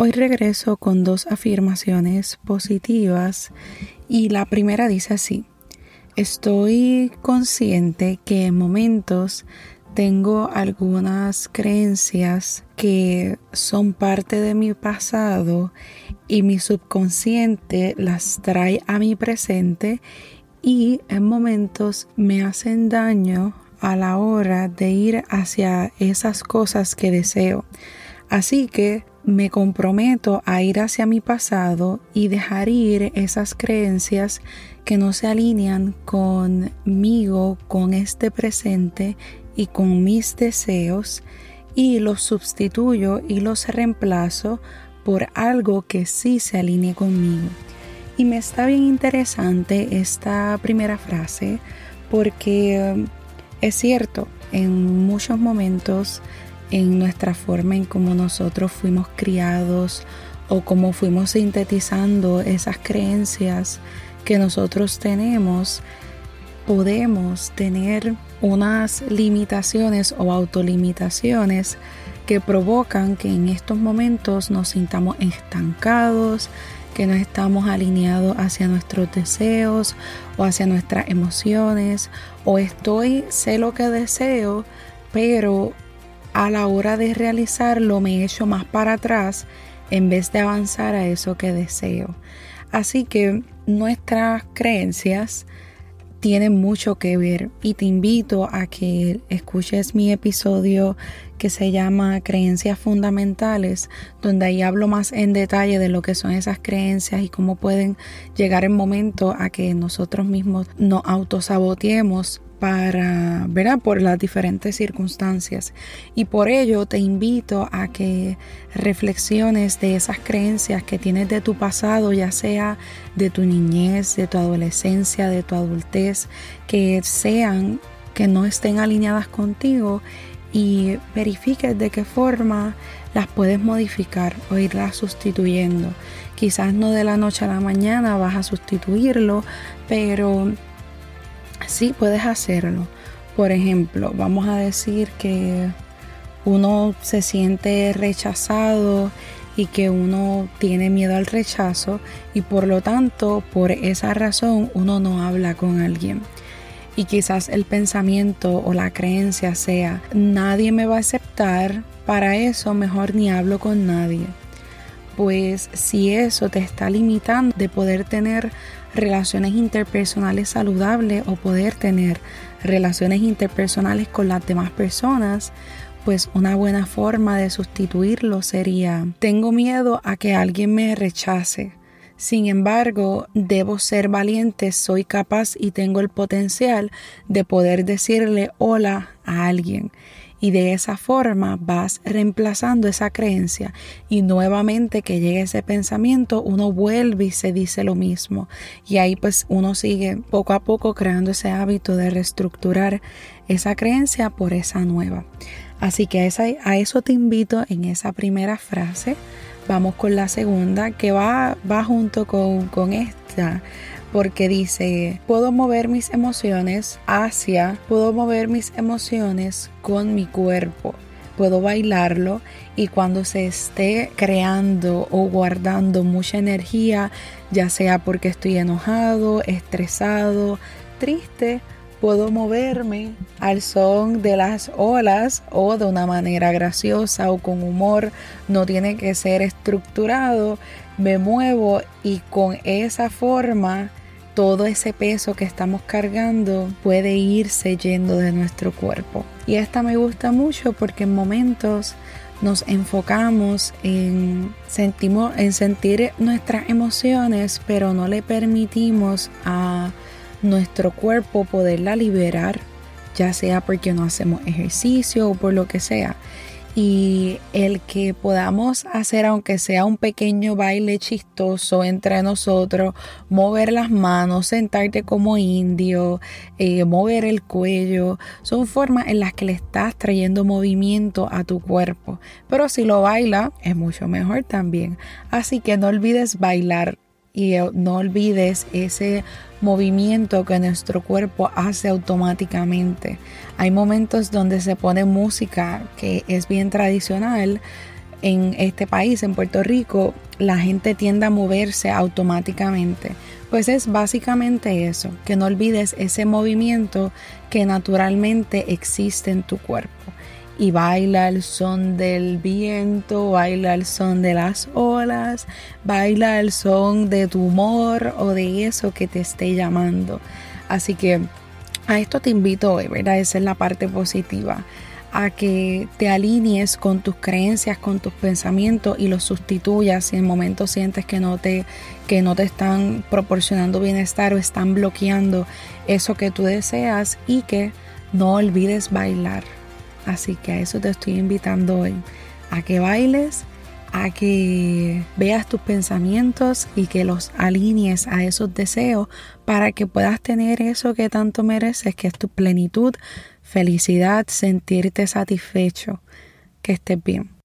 Hoy regreso con dos afirmaciones positivas y la primera dice así, estoy consciente que en momentos tengo algunas creencias que son parte de mi pasado y mi subconsciente las trae a mi presente y en momentos me hacen daño a la hora de ir hacia esas cosas que deseo. Así que me comprometo a ir hacia mi pasado y dejar ir esas creencias que no se alinean conmigo, con este presente y con mis deseos y los sustituyo y los reemplazo por algo que sí se alinee conmigo. Y me está bien interesante esta primera frase porque um, es cierto, en muchos momentos en nuestra forma en cómo nosotros fuimos criados o cómo fuimos sintetizando esas creencias que nosotros tenemos, podemos tener unas limitaciones o autolimitaciones que provocan que en estos momentos nos sintamos estancados, que no estamos alineados hacia nuestros deseos o hacia nuestras emociones, o estoy, sé lo que deseo, pero a la hora de realizarlo me echo más para atrás en vez de avanzar a eso que deseo. Así que nuestras creencias tienen mucho que ver y te invito a que escuches mi episodio que se llama Creencias Fundamentales, donde ahí hablo más en detalle de lo que son esas creencias y cómo pueden llegar en momento a que nosotros mismos nos autosaboteemos para, ¿verdad? Por las diferentes circunstancias. Y por ello te invito a que reflexiones de esas creencias que tienes de tu pasado, ya sea de tu niñez, de tu adolescencia, de tu adultez, que sean, que no estén alineadas contigo y verifiques de qué forma las puedes modificar o irlas sustituyendo. Quizás no de la noche a la mañana vas a sustituirlo, pero Sí, puedes hacerlo. Por ejemplo, vamos a decir que uno se siente rechazado y que uno tiene miedo al rechazo y por lo tanto por esa razón uno no habla con alguien. Y quizás el pensamiento o la creencia sea, nadie me va a aceptar, para eso mejor ni hablo con nadie. Pues si eso te está limitando de poder tener relaciones interpersonales saludables o poder tener relaciones interpersonales con las demás personas, pues una buena forma de sustituirlo sería, tengo miedo a que alguien me rechace. Sin embargo, debo ser valiente, soy capaz y tengo el potencial de poder decirle hola a alguien y de esa forma vas reemplazando esa creencia y nuevamente que llegue ese pensamiento uno vuelve y se dice lo mismo y ahí pues uno sigue poco a poco creando ese hábito de reestructurar esa creencia por esa nueva. Así que a, eso te invito en esa primera frase. Vamos con la segunda que va, va junto con, con esta porque dice, puedo mover mis emociones hacia, puedo mover mis emociones con mi cuerpo. Puedo bailarlo y cuando se esté creando o guardando mucha energía, ya sea porque estoy enojado, estresado, triste, puedo moverme al son de las olas o de una manera graciosa o con humor. No tiene que ser estructurado. Me muevo y con esa forma todo ese peso que estamos cargando puede irse yendo de nuestro cuerpo. Y esta me gusta mucho porque en momentos nos enfocamos en, sentimos, en sentir nuestras emociones, pero no le permitimos a nuestro cuerpo poderla liberar, ya sea porque no hacemos ejercicio o por lo que sea y el que podamos hacer aunque sea un pequeño baile chistoso entre nosotros, mover las manos, sentarte como indio, eh, mover el cuello, son formas en las que le estás trayendo movimiento a tu cuerpo. Pero si lo baila, es mucho mejor también. Así que no olvides bailar y eh, no olvides ese movimiento que nuestro cuerpo hace automáticamente. Hay momentos donde se pone música que es bien tradicional en este país, en Puerto Rico, la gente tiende a moverse automáticamente. Pues es básicamente eso, que no olvides ese movimiento que naturalmente existe en tu cuerpo. Y baila el son del viento, baila el son de las olas, baila el son de tu humor o de eso que te esté llamando. Así que a esto te invito hoy, ¿verdad? Esa es la parte positiva a que te alinees con tus creencias, con tus pensamientos y los sustituyas si en momentos sientes que no te que no te están proporcionando bienestar o están bloqueando eso que tú deseas y que no olvides bailar. Así que a eso te estoy invitando hoy, a que bailes, a que veas tus pensamientos y que los alinees a esos deseos para que puedas tener eso que tanto mereces, que es tu plenitud, felicidad, sentirte satisfecho, que estés bien.